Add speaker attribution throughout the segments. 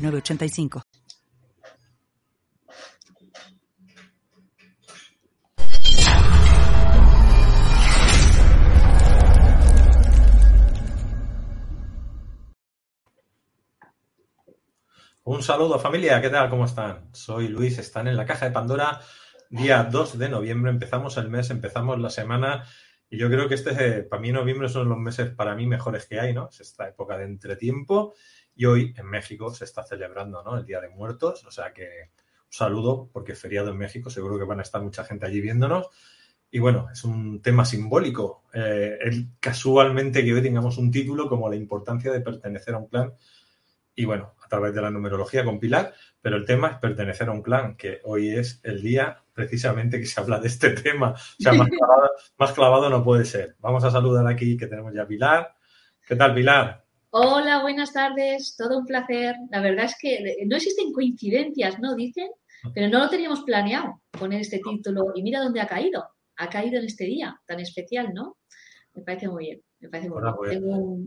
Speaker 1: 985.
Speaker 2: Un saludo familia, ¿qué tal? ¿Cómo están? Soy Luis, están en la caja de Pandora, día 2 de noviembre, empezamos el mes, empezamos la semana y yo creo que este, para mí noviembre son los meses para mí mejores que hay, ¿no? Es esta época de entretiempo y hoy en México se está celebrando ¿no? el Día de Muertos, o sea que un saludo porque es feriado en México, seguro que van a estar mucha gente allí viéndonos. Y bueno, es un tema simbólico. Eh, el, casualmente que hoy tengamos un título como la importancia de pertenecer a un clan y bueno, a través de la numerología compilar, pero el tema es pertenecer a un clan, que hoy es el día precisamente que se habla de este tema. O sea, más clavado, más clavado no puede ser. Vamos a saludar aquí que tenemos ya a Pilar. ¿Qué tal, Pilar?
Speaker 3: Hola, buenas tardes, todo un placer. La verdad es que no existen coincidencias, ¿no? Dicen, pero no lo teníamos planeado poner este título y mira dónde ha caído. Ha caído en este día tan especial, ¿no? Me parece muy bien, me parece muy bien. Pues Tengo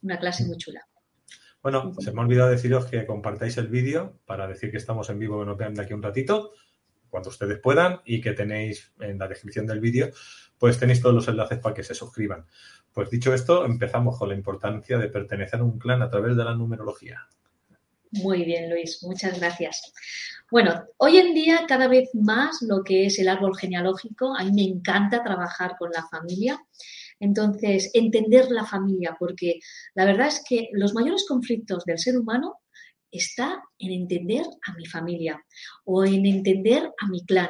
Speaker 3: una clase muy chula.
Speaker 2: Bueno, se me ha olvidado deciros que compartáis el vídeo para decir que estamos en vivo, que nos vean de aquí un ratito, cuando ustedes puedan, y que tenéis en la descripción del vídeo, pues tenéis todos los enlaces para que se suscriban. Pues dicho esto, empezamos con la importancia de pertenecer a un clan a través de la numerología.
Speaker 3: Muy bien, Luis, muchas gracias. Bueno, hoy en día cada vez más lo que es el árbol genealógico, a mí me encanta trabajar con la familia. Entonces, entender la familia, porque la verdad es que los mayores conflictos del ser humano está en entender a mi familia o en entender a mi clan.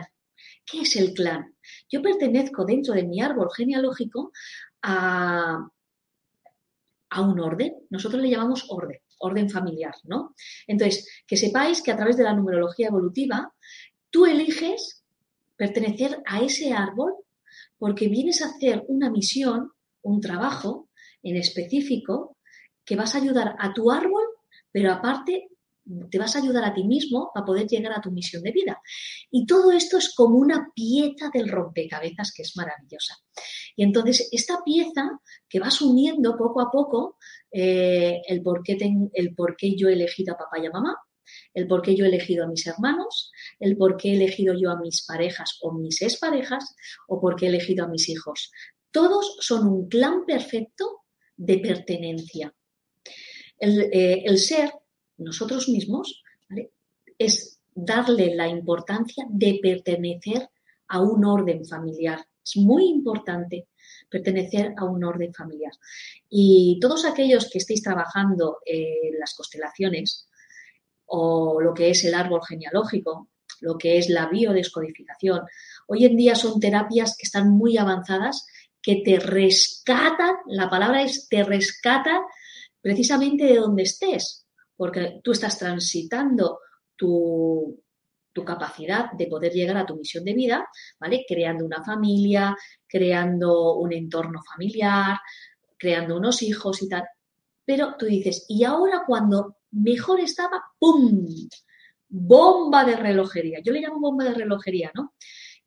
Speaker 3: ¿Qué es el clan? Yo pertenezco dentro de mi árbol genealógico a, un orden. Nosotros le llamamos orden, orden familiar, ¿no? Entonces, que sepáis que a través de la numerología evolutiva, tú eliges pertenecer a ese árbol porque vienes a hacer una misión, un trabajo en específico que vas a ayudar a tu árbol, pero aparte te vas a ayudar a ti mismo a poder llegar a tu misión de vida. Y todo esto es como una pieza del rompecabezas que es maravillosa. Y entonces esta pieza que vas uniendo poco a poco eh, el, por qué el por qué yo he elegido a papá y a mamá, el por qué yo he elegido a mis hermanos, el por qué he elegido yo a mis parejas o mis exparejas o por qué he elegido a mis hijos. Todos son un clan perfecto de pertenencia. El, eh, el ser nosotros mismos, es darle la importancia de pertenecer a un orden familiar. Es muy importante pertenecer a un orden familiar. Y todos aquellos que estéis trabajando en las constelaciones o lo que es el árbol genealógico, lo que es la biodescodificación, hoy en día son terapias que están muy avanzadas, que te rescatan, la palabra es te rescata precisamente de donde estés, porque tú estás transitando tu, capacidad de poder llegar a tu misión de vida, ¿vale? Creando una familia, creando un entorno familiar, creando unos hijos y tal. Pero tú dices, y ahora cuando mejor estaba, ¡pum! Bomba de relojería. Yo le llamo bomba de relojería, ¿no?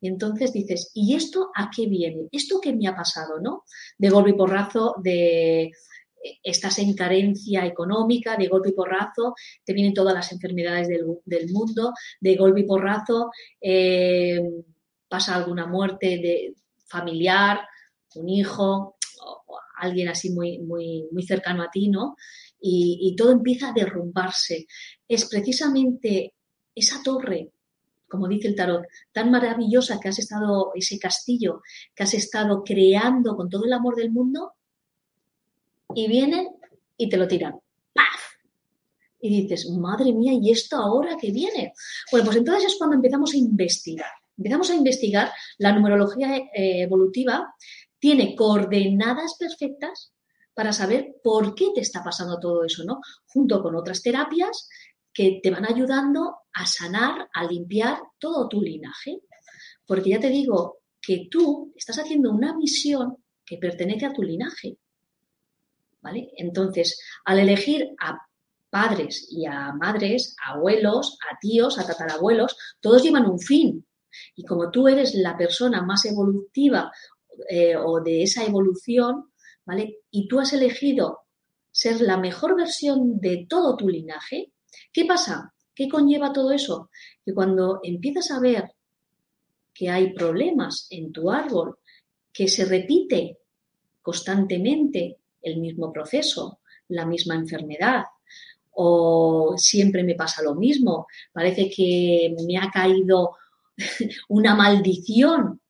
Speaker 3: Y entonces dices, ¿y esto a qué viene? ¿Esto qué me ha pasado, no? De golpe y porrazo, de estás en carencia económica, de golpe y porrazo, te vienen todas las enfermedades del, mundo, de golpe y porrazo eh, pasa alguna muerte de familiar, un hijo, o alguien así muy, muy, muy cercano a ti, ¿no? Y, y todo empieza a derrumbarse. Es precisamente esa torre como dice el tarot, tan maravillosa que has estado, ese castillo que has estado creando con todo el amor del mundo, y vienen y te lo tiran. ¡Paf! Y dices, madre mía, ¿y esto ahora qué viene? Bueno, pues entonces es cuando empezamos a investigar. Empezamos a investigar, la numerología eh, evolutiva tiene coordenadas perfectas para saber por qué te está pasando todo eso, ¿no? Junto con otras terapias que te van ayudando a sanar, a limpiar todo tu linaje. Porque ya te digo que tú estás haciendo una misión que pertenece a tu linaje. Entonces, al elegir a padres y a madres, a abuelos, a tíos, a tatarabuelos, todos llevan un fin. Y como tú eres la persona más evolutiva eh, o de esa evolución, ¿vale? Y tú has elegido ser la mejor versión de todo tu linaje, ¿Qué pasa? ¿Qué conlleva todo eso? Que cuando empiezas a ver que hay problemas en tu árbol, que se repite constantemente el mismo proceso, la misma enfermedad, o siempre me pasa lo mismo, parece que me ha caído una maldición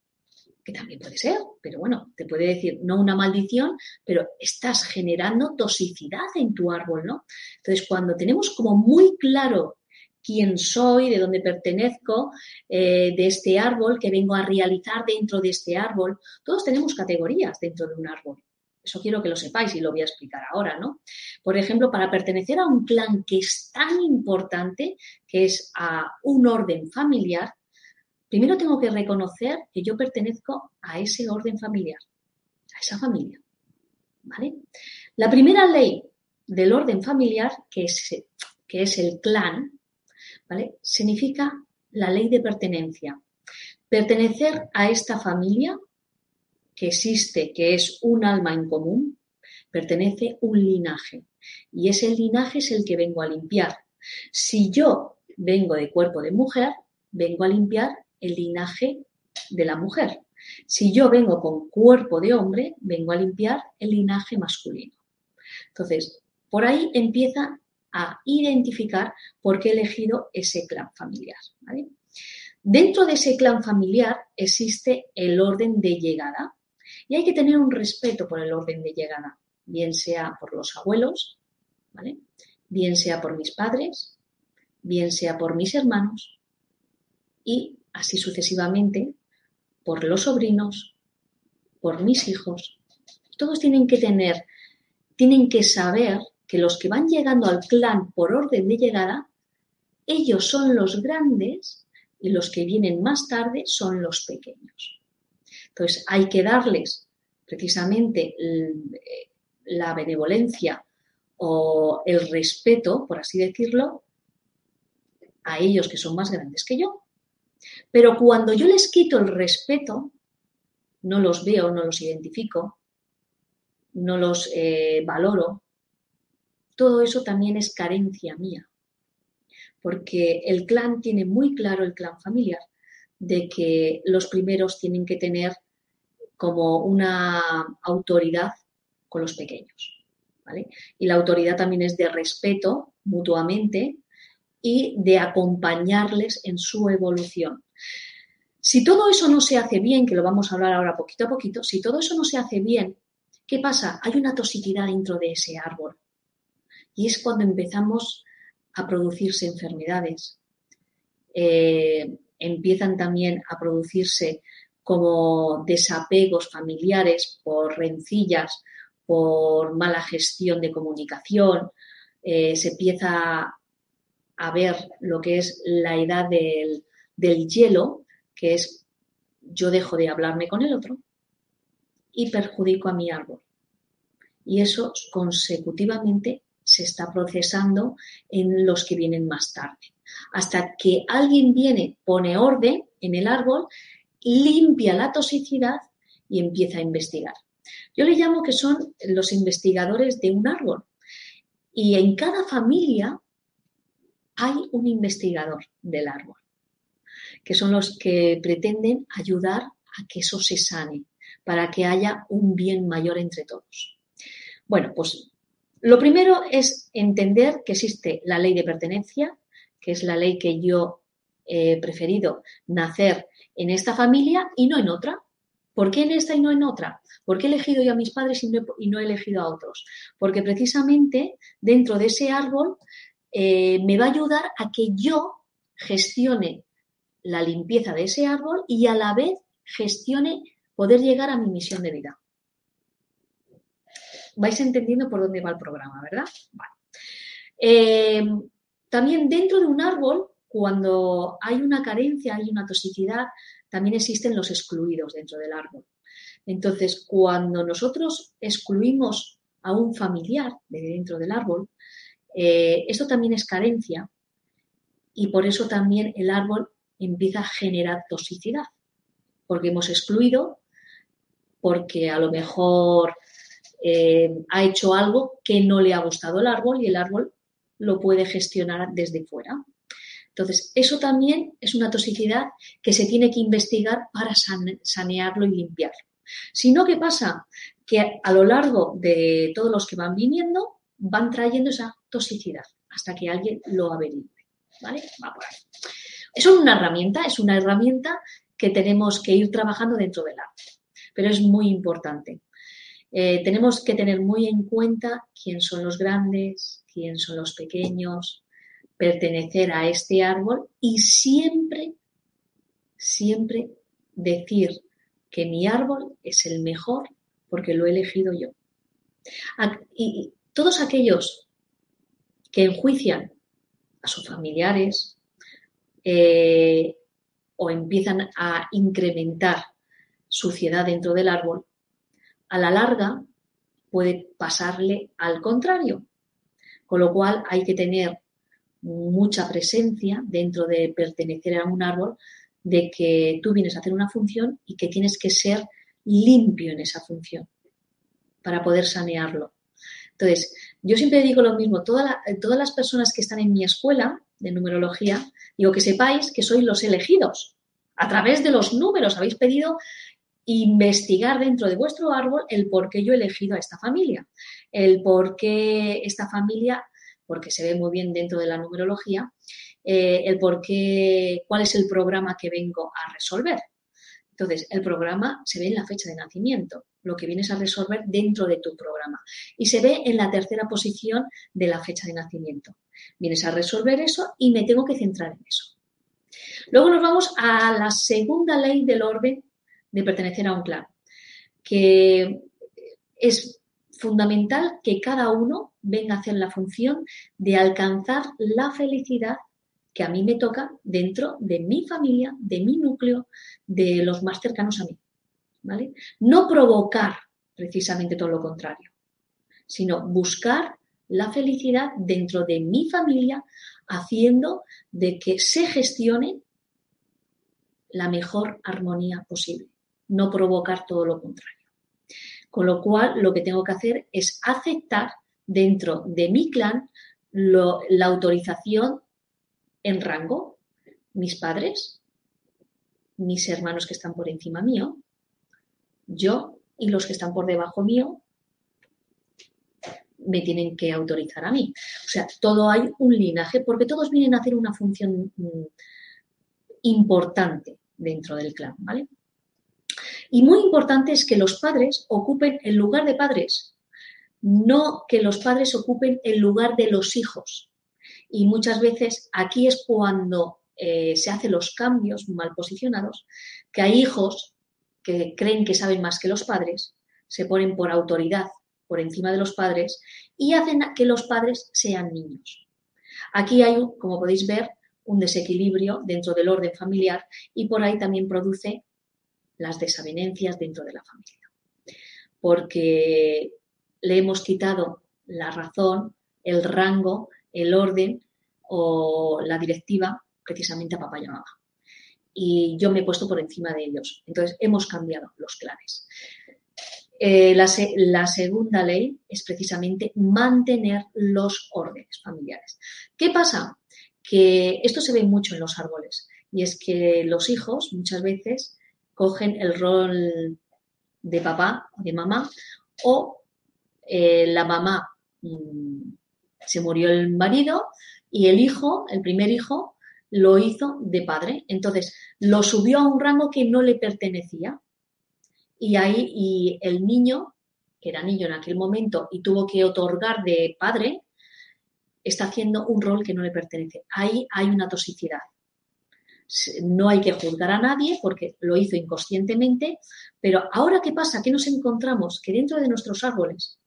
Speaker 3: que también puede ser, pero bueno, te puede decir, no una maldición, pero estás generando toxicidad en tu árbol, ¿no? Entonces, cuando tenemos como muy claro quién soy, de dónde pertenezco, eh, de este árbol, que vengo a realizar dentro de este árbol, todos tenemos categorías dentro de un árbol. Eso quiero que lo sepáis y lo voy a explicar ahora, ¿no? Por ejemplo, para pertenecer a un clan que es tan importante, que es a un orden familiar, Primero tengo que reconocer que yo pertenezco a ese orden familiar, a esa familia. ¿Vale? La primera ley del orden familiar, que es, que es el clan, ¿vale? Significa la ley de pertenencia. Pertenecer a esta familia que existe, que es un alma en común, pertenece un linaje. Y ese linaje es el que vengo a limpiar. Si yo vengo de cuerpo de mujer, vengo a limpiar el linaje de la mujer. Si yo vengo con cuerpo de hombre, vengo a limpiar el linaje masculino. Entonces, por ahí empieza a identificar por qué he elegido ese clan familiar. Dentro de ese clan familiar existe el orden de llegada y hay que tener un respeto por el orden de llegada, bien sea por los abuelos, bien sea por mis padres, bien sea por mis hermanos y así sucesivamente, por los sobrinos, por mis hijos. Todos tienen que tener, tienen que saber que los que van llegando al clan por orden de llegada, ellos son los grandes y los que vienen más tarde son los pequeños. Entonces hay que darles precisamente la benevolencia o el respeto, por así decirlo, a ellos que son más grandes que yo. Pero cuando yo les quito el respeto, no los veo, no los identifico, no los eh, valoro, todo eso también es carencia mía. Porque el clan tiene muy claro, el clan familiar, de que los primeros tienen que tener como una autoridad con los pequeños. Y la autoridad también es de respeto mutuamente y de acompañarles en su evolución. Si todo eso no se hace bien, que lo vamos a hablar ahora poquito a poquito, si todo eso no se hace bien, ¿qué pasa? Hay una toxicidad dentro de ese árbol. Y es cuando empezamos a producirse enfermedades. Eh, empiezan también a producirse como desapegos familiares por rencillas, por mala gestión de comunicación, eh, se empieza a ver lo que es la edad del, hielo, que es yo dejo de hablarme con el otro y perjudico a mi árbol. Y eso consecutivamente se está procesando en los que vienen más tarde. Hasta que alguien viene, pone orden en el árbol, limpia la toxicidad y empieza a investigar. Yo le llamo que son los investigadores de un árbol. Y en cada familia hay un investigador del árbol, que son los que pretenden ayudar a que eso se sane, para que haya un bien mayor entre todos. Bueno, pues lo primero es entender que existe la ley de pertenencia, que es la ley que yo preferido nacer en esta familia y no en otra. ¿Por qué en esta y no en otra? ¿Por qué he elegido yo a mis padres y no, he elegido a otros? Porque precisamente dentro de ese árbol eh, me va a ayudar a que yo gestione la limpieza de ese árbol y a la vez gestione poder llegar a mi misión de vida. Vais entendiendo por dónde va el programa, ¿verdad? Eh, también dentro de un árbol, cuando hay una carencia, hay una toxicidad, también existen los excluidos dentro del árbol. Entonces, cuando nosotros excluimos a un familiar de dentro del árbol, eh, esto también es carencia y por eso también el árbol empieza a generar toxicidad, porque hemos excluido, porque a lo mejor eh, ha hecho algo que no le ha gustado al árbol y el árbol lo puede gestionar desde fuera. Entonces, eso también es una toxicidad que se tiene que investigar para sanearlo y limpiarlo. Si no, ¿qué pasa? Que a lo largo de todos los que van viniendo, van trayendo esa toxicidad hasta que alguien lo averigüe. ¿Vale? Va por ahí. Es una herramienta, es una herramienta que tenemos que ir trabajando dentro del arte, pero es muy importante. Eh, tenemos que tener muy en cuenta quién son los grandes, quién son los pequeños, pertenecer a este árbol y siempre, siempre decir que mi árbol es el mejor porque lo he elegido yo. Y todos aquellos que enjuician a sus familiares eh, o empiezan a incrementar suciedad dentro del árbol, a la larga puede pasarle al contrario. Con lo cual hay que tener mucha presencia dentro de pertenecer a un árbol, de que tú vienes a hacer una función y que tienes que ser limpio en esa función para poder sanearlo. Entonces, yo siempre digo lo mismo, todas las personas que están en mi escuela de numerología, digo que sepáis que sois los elegidos. A través de los números habéis pedido investigar dentro de vuestro árbol el por qué yo he elegido a esta familia, el por qué esta familia, porque se ve muy bien dentro de la numerología, eh, el por qué, cuál es el programa que vengo a resolver. Entonces, el programa se ve en la fecha de nacimiento, lo que vienes a resolver dentro de tu programa. Y se ve en la tercera posición de la fecha de nacimiento. Vienes a resolver eso y me tengo que centrar en eso. Luego nos vamos a la segunda ley del orden de pertenecer a un clan, que es fundamental que cada uno venga a hacer la función de alcanzar la felicidad que a mí me toca dentro de mi familia, de mi núcleo, de los más cercanos a mí. ¿vale? No provocar precisamente todo lo contrario, sino buscar la felicidad dentro de mi familia, haciendo de que se gestione la mejor armonía posible no provocar todo lo contrario. Con lo cual, lo que tengo que hacer es aceptar dentro de mi clan la autorización en rango, mis padres, mis hermanos que están por encima mío, yo y los que están por debajo mío me tienen que autorizar a mí. O sea, todo hay un linaje porque todos vienen a hacer una función mm, importante dentro del clan, ¿vale? Y muy importante es que los padres ocupen el lugar de padres, no que los padres ocupen el lugar de los hijos. Y muchas veces aquí es cuando eh, se hacen los cambios mal posicionados, que hay hijos que creen que saben más que los padres, se ponen por autoridad por encima de los padres y hacen que los padres sean niños. Aquí hay, como podéis ver, un desequilibrio dentro del orden familiar y por ahí también produce las desavenencias dentro de la familia. Porque le hemos quitado la razón, el rango, el orden o la directiva precisamente a papá y a mamá. Y yo me he puesto por encima de ellos. Entonces hemos cambiado los claves. Eh, la, la, segunda ley es precisamente mantener los órdenes familiares. ¿Qué pasa? Que esto se ve mucho en los árboles y es que los hijos muchas veces cogen el rol de papá o de mamá o eh, la mamá mm, se murió el marido y el hijo, el primer hijo, lo hizo de padre. Entonces, lo subió a un rango que no le pertenecía. Y ahí y el niño, que era niño en aquel momento y tuvo que otorgar de padre, está haciendo un rol que no le pertenece. Ahí hay una toxicidad no hay que juzgar a nadie porque lo hizo inconscientemente, pero ahora qué pasa, ¿qué nos encontramos? Que dentro de nuestros árboles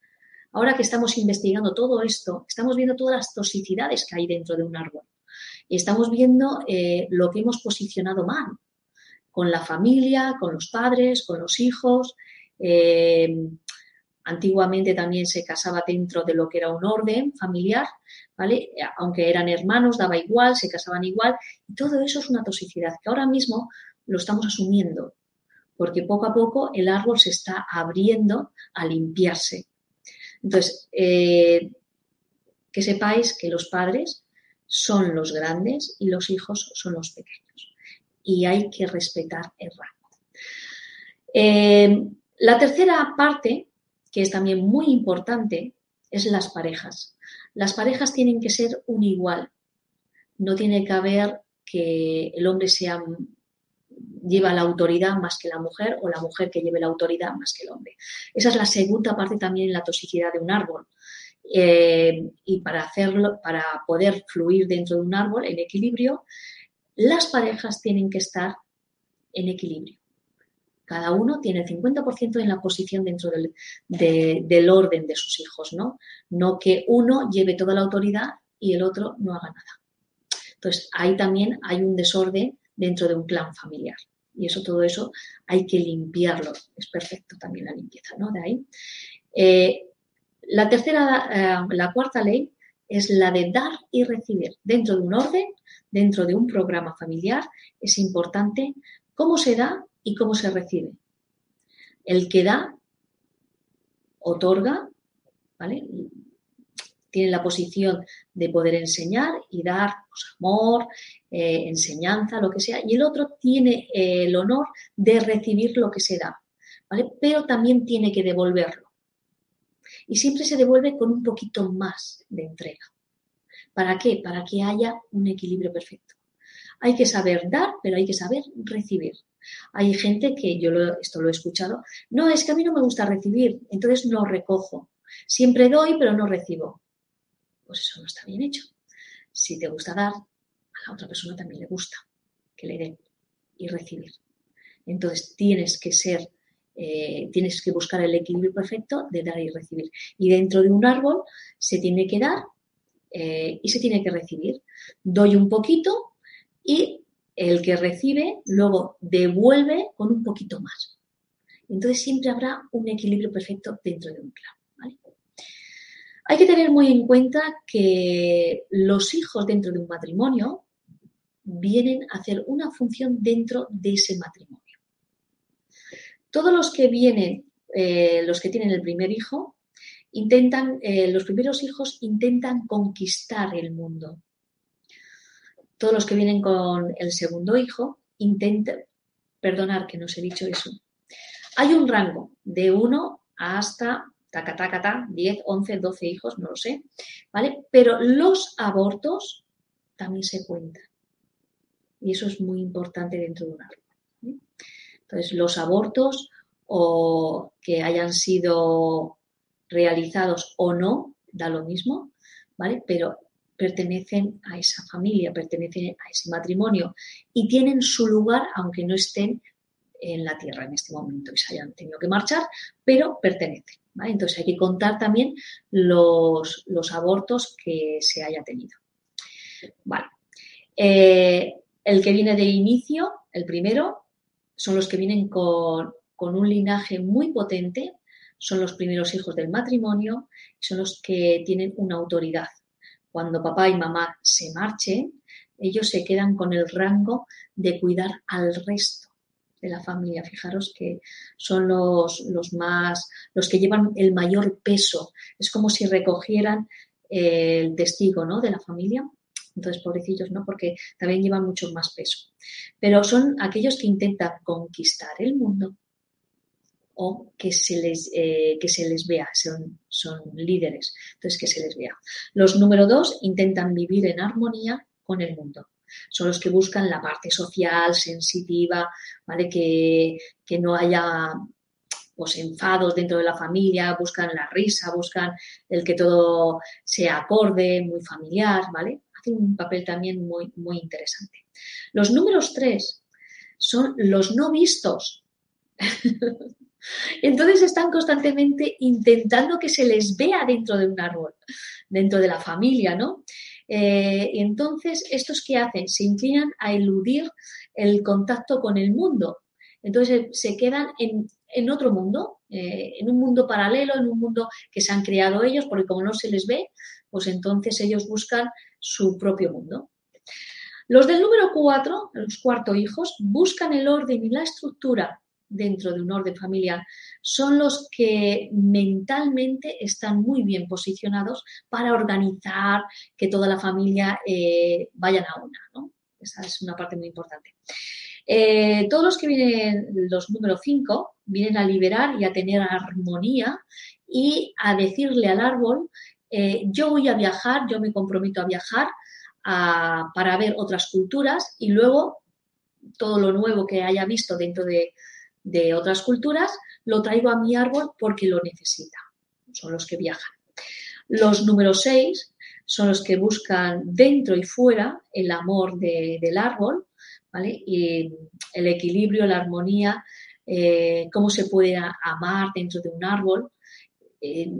Speaker 3: ahora que estamos investigando todo esto, estamos viendo todas las toxicidades que hay dentro de un árbol. Y estamos viendo eh, lo que hemos posicionado mal con la familia, con los padres, con los hijos. Eh, antiguamente también se casaba dentro de lo que era un orden familiar, ¿vale? Aunque eran hermanos, daba igual, se casaban igual. Y todo eso es una toxicidad que ahora mismo lo estamos asumiendo, porque poco a poco el árbol se está abriendo a limpiarse. Entonces, eh, que sepáis que los padres son los grandes y los hijos son los pequeños. Y hay que respetar el rango. Eh, la tercera parte, que es también muy importante, es las parejas. Las parejas tienen que ser un igual. No tiene que haber que el hombre sea lleva la autoridad más que la mujer o la mujer que lleve la autoridad más que el hombre. Esa es la segunda parte también en la toxicidad de un árbol. Eh, y para hacerlo, para poder fluir dentro de un árbol en equilibrio, las parejas tienen que estar en equilibrio. Cada uno tiene el 50% en la posición dentro del, del orden de sus hijos, ¿no? No que uno lleve toda la autoridad y el otro no haga nada. Entonces, ahí también hay un desorden dentro de un clan familiar. Y eso, todo eso, hay que limpiarlo. Es perfecto también la limpieza, ¿no? De ahí. Eh, la tercera, eh, la cuarta ley es la de dar y recibir. Dentro de un orden, dentro de un programa familiar, es importante cómo se da y cómo se recibe. El que da, otorga, ¿vale? Tiene la posición de poder enseñar y dar pues, amor, eh, enseñanza, lo que sea, y el otro tiene eh, el honor de recibir lo que se da, ¿vale? Pero también tiene que devolverlo. Y siempre se devuelve con un poquito más de entrega. ¿Para qué? Para que haya un equilibrio perfecto. Hay que saber dar, pero hay que saber recibir. Hay gente que yo esto lo he escuchado, no, es que a mí no me gusta recibir, entonces no recojo. Siempre doy, pero no recibo pues eso no está bien hecho. Si te gusta dar, a la otra persona también le gusta que le den y recibir. Entonces tienes que ser, eh, tienes que buscar el equilibrio perfecto de dar y recibir. Y dentro de un árbol se tiene que dar eh, y se tiene que recibir. Doy un poquito y el que recibe luego devuelve con un poquito más. Entonces siempre habrá un equilibrio perfecto dentro de un clan. Hay que tener muy en cuenta que los hijos dentro de un matrimonio vienen a hacer una función dentro de ese matrimonio. Todos los que vienen, eh, los que tienen el primer hijo, intentan, eh, los primeros hijos intentan conquistar el mundo. Todos los que vienen con el segundo hijo intentan, perdonar que no os he dicho eso, hay un rango de uno hasta taca, taca, taca, 10, 11, 12 hijos, no lo sé, ¿vale? Pero los abortos también se cuentan. Y eso es muy importante dentro de un árbol. Entonces, los abortos o que hayan sido realizados o no, da lo mismo, ¿vale? Pero pertenecen a esa familia, pertenecen a ese matrimonio y tienen su lugar aunque no estén en la tierra en este momento y se hayan tenido que marchar, pero pertenecen. Entonces hay que contar también los, abortos que se haya tenido. Vale. Eh, el que viene de inicio, el primero, son los que vienen con, con un linaje muy potente, son los primeros hijos del matrimonio, son los que tienen una autoridad. Cuando papá y mamá se marchen, ellos se quedan con el rango de cuidar al resto de la familia. Fijaros que son los, los más, los que llevan el mayor peso. Es como si recogieran el testigo ¿no? de la familia. Entonces, pobrecillos, ¿no? Porque también llevan mucho más peso. Pero son aquellos que intentan conquistar el mundo o que se les, eh, que se les vea, son, son líderes, entonces que se les vea. Los número dos intentan vivir en armonía con el mundo son los que buscan la parte social, sensitiva, ¿vale? Que, no haya pues, enfados dentro de la familia, buscan la risa, buscan el que todo sea acorde, muy familiar, ¿vale? Hacen un papel también muy, muy interesante. Los números tres son los no vistos. Entonces están constantemente intentando que se les vea dentro de un árbol, dentro de la familia, ¿no? Eh, entonces, ¿estos qué hacen? Se inclinan a eludir el contacto con el mundo. Entonces se quedan en, otro mundo, eh, en un mundo paralelo, en un mundo que se han creado ellos, porque como no se les ve, pues entonces ellos buscan su propio mundo. Los del número 4, los cuarto hijos, buscan el orden y la estructura dentro de un orden familiar. Son los que mentalmente están muy bien posicionados para organizar que toda la familia eh, vayan a una. Esa es una parte muy importante. Eh, todos los que vienen, los número 5, vienen a liberar y a tener armonía y a decirle al árbol, eh, yo voy a viajar, yo me comprometo a viajar para ver otras culturas y luego todo lo nuevo que haya visto dentro de, otras culturas lo traigo a mi árbol porque lo necesita. Son los que viajan. Los número 6 son los que buscan dentro y fuera el amor del árbol, ¿vale? Y el equilibrio, la armonía, eh, cómo se puede amar dentro de un árbol, eh,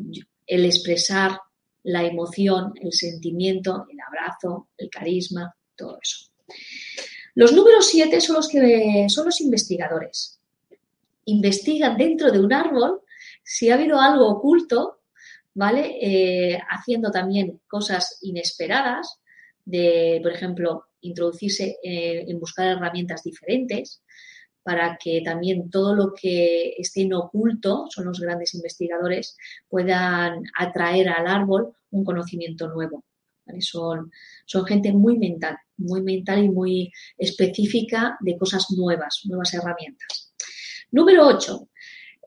Speaker 3: el expresar la emoción, el sentimiento, el abrazo, el carisma, todo eso. Los números siete son los que son los investigadores. Investigan dentro de un árbol si ha habido algo oculto, ¿vale? Eh, haciendo también cosas inesperadas, de, por ejemplo, introducirse en buscar herramientas diferentes, para que también todo lo que esté en oculto, son los grandes investigadores, puedan atraer al árbol un conocimiento nuevo. Son, son gente muy mental, muy mental y muy específica de cosas nuevas, nuevas herramientas. Número 8.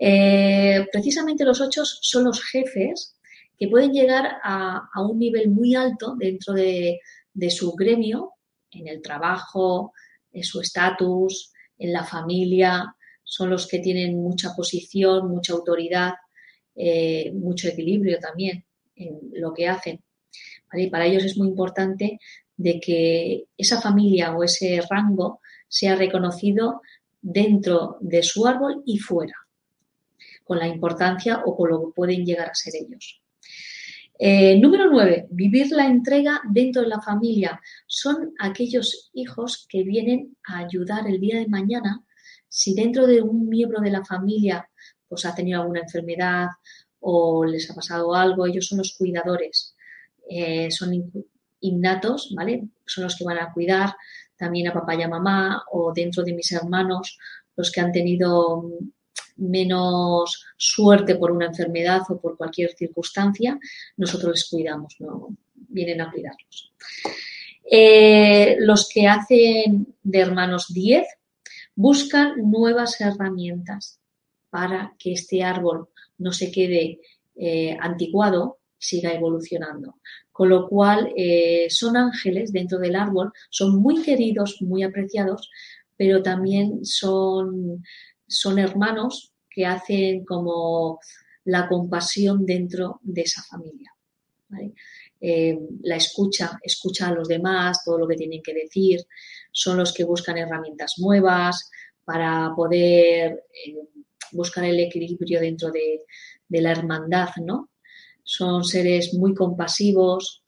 Speaker 3: Eh, precisamente los ocho son los jefes que pueden llegar a, un nivel muy alto dentro de, de su gremio, en el trabajo, en su estatus, en la familia, son los que tienen mucha posición, mucha autoridad, eh, mucho equilibrio también en lo que hacen. Y para ellos es muy importante de que esa familia o ese rango sea reconocido dentro de su árbol y fuera, con la importancia o con lo que pueden llegar a ser ellos. Eh, número 9. Vivir la entrega dentro de la familia. Son aquellos hijos que vienen a ayudar el día de mañana si dentro de un miembro de la familia pues, ha tenido alguna enfermedad o les ha pasado algo, ellos son los cuidadores. Eh, son innatos, ¿vale? Son los que van a cuidar también a papá y a mamá o dentro de mis hermanos, los que han tenido menos suerte por una enfermedad o por cualquier circunstancia, nosotros les cuidamos, no vienen a cuidarlos. Eh, los que hacen de hermanos 10 buscan nuevas herramientas para que este árbol no se quede eh, anticuado, siga evolucionando. Con lo cual, eh, son ángeles dentro del árbol, son muy queridos, muy apreciados, pero también son son hermanos que hacen como la compasión dentro de esa familia. Eh, la escucha, escucha a los demás, todo lo que tienen que decir, son los que buscan herramientas nuevas para poder eh, buscar el equilibrio dentro de, de, la hermandad, ¿no? Son seres muy compasivos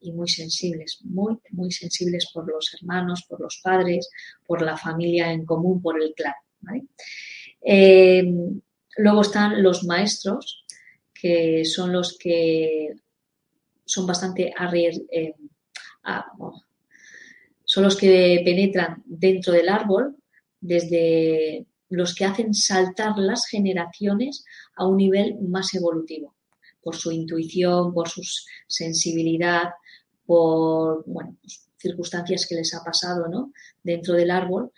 Speaker 3: y muy sensibles, muy, muy sensibles por los hermanos, por los padres, por la familia en común, por el clan. Eh, luego están los maestros, que son los que son bastante eh, son los que penetran dentro del árbol, desde los que hacen saltar las generaciones a un nivel más evolutivo, por su intuición, por su sensibilidad, por pues, circunstancias que les ha pasado ¿no? dentro del árbol,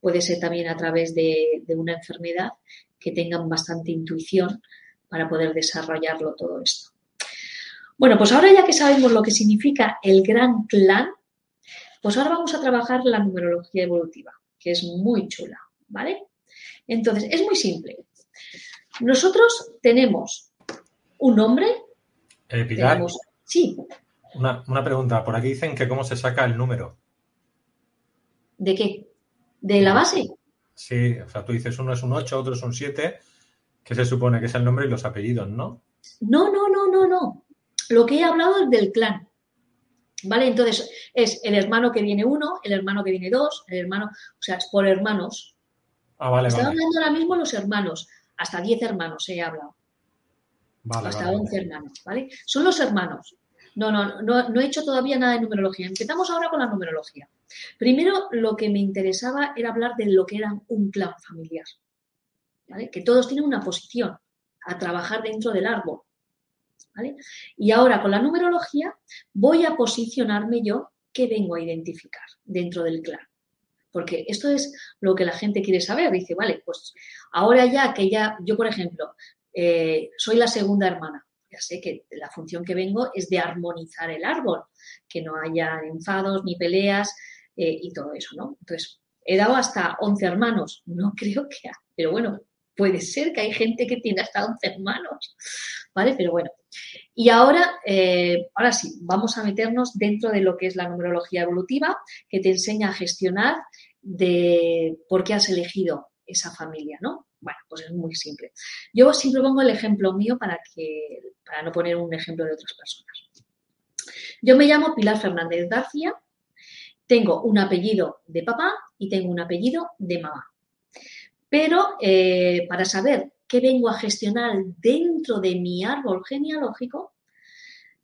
Speaker 3: puede ser también a través de, una enfermedad que tengan bastante intuición para poder desarrollarlo todo esto. Bueno, pues ahora ya que sabemos lo que significa el gran clan, pues ahora vamos a trabajar la numerología evolutiva, que es muy chula, ¿vale? Entonces, es muy simple. Nosotros tenemos un nombre.
Speaker 2: Eh, Pilar,
Speaker 3: sí.
Speaker 2: Una, una pregunta. Por aquí dicen que cómo se saca el número.
Speaker 3: ¿De qué? ¿De la base?
Speaker 2: Sí, o sea, tú dices uno es un 8, otro es un 7, que se supone que es el nombre y los apellidos, ¿no?
Speaker 3: No, no, no, no, no. Lo que he hablado es del clan. ¿Vale? Entonces, es el hermano que viene uno, el hermano que viene dos, el hermano, o sea, es por hermanos.
Speaker 2: Ah, vale,
Speaker 3: Estaba
Speaker 2: vale.
Speaker 3: hablando ahora mismo los hermanos, hasta 10 hermanos he hablado,
Speaker 2: Vale,
Speaker 3: hasta
Speaker 2: vale,
Speaker 3: 11 hermanos, ¿vale? Son los hermanos. No, no, no, no he hecho todavía nada de numerología. Empezamos ahora con la numerología. Primero, lo que me interesaba era hablar de lo que era un clan familiar, ¿vale? Que todos tienen una posición a trabajar dentro del árbol, ¿vale? Y ahora con la numerología voy a posicionarme yo qué vengo a identificar dentro del clan. Porque esto es lo que la gente quiere saber. Dice, vale, pues ahora ya que ya, yo por ejemplo, eh, soy la segunda hermana. Ya sé que la función que vengo es de armonizar el árbol, que no haya enfados ni peleas eh, y todo eso, ¿no? Entonces, he dado hasta 11 hermanos. No creo que, pero bueno, puede ser que hay gente que tiene hasta 11 hermanos, ¿vale? Pero bueno. Y ahora, eh, ahora sí, vamos a meternos dentro de lo que es la numerología evolutiva, que te enseña a gestionar de por qué has elegido esa familia, ¿no? Bueno, pues es muy simple. Yo siempre pongo el ejemplo mío para que, para no poner un ejemplo de otras personas. Yo me llamo Pilar Fernández García, tengo un apellido de papá y tengo un apellido de mamá. Pero eh, para saber qué vengo a gestionar dentro de mi árbol genealógico,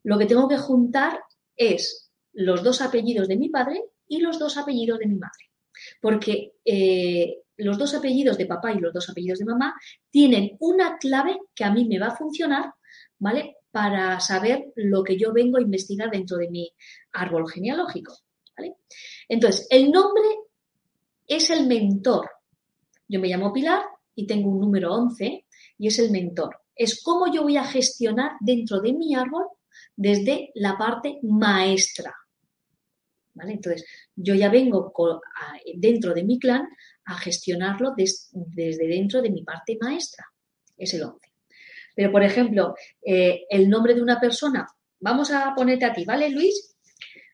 Speaker 3: lo que tengo que juntar es los dos apellidos de mi padre y los dos apellidos de mi madre. Porque eh, los dos apellidos de papá y los dos apellidos de mamá tienen una clave que a mí me va a funcionar, ¿vale? Para saber lo que yo vengo a investigar dentro de mi árbol genealógico, ¿vale? Entonces, el nombre es el mentor. Yo me llamo Pilar y tengo un número 11 y es el mentor. Es cómo yo voy a gestionar dentro de mi árbol desde la parte maestra. ¿Vale? Entonces, yo ya vengo dentro de mi clan a gestionarlo des, desde dentro de mi parte maestra. Es el 11. Pero, por ejemplo, eh, el nombre de una persona, vamos a ponerte a ti, ¿vale, Luis?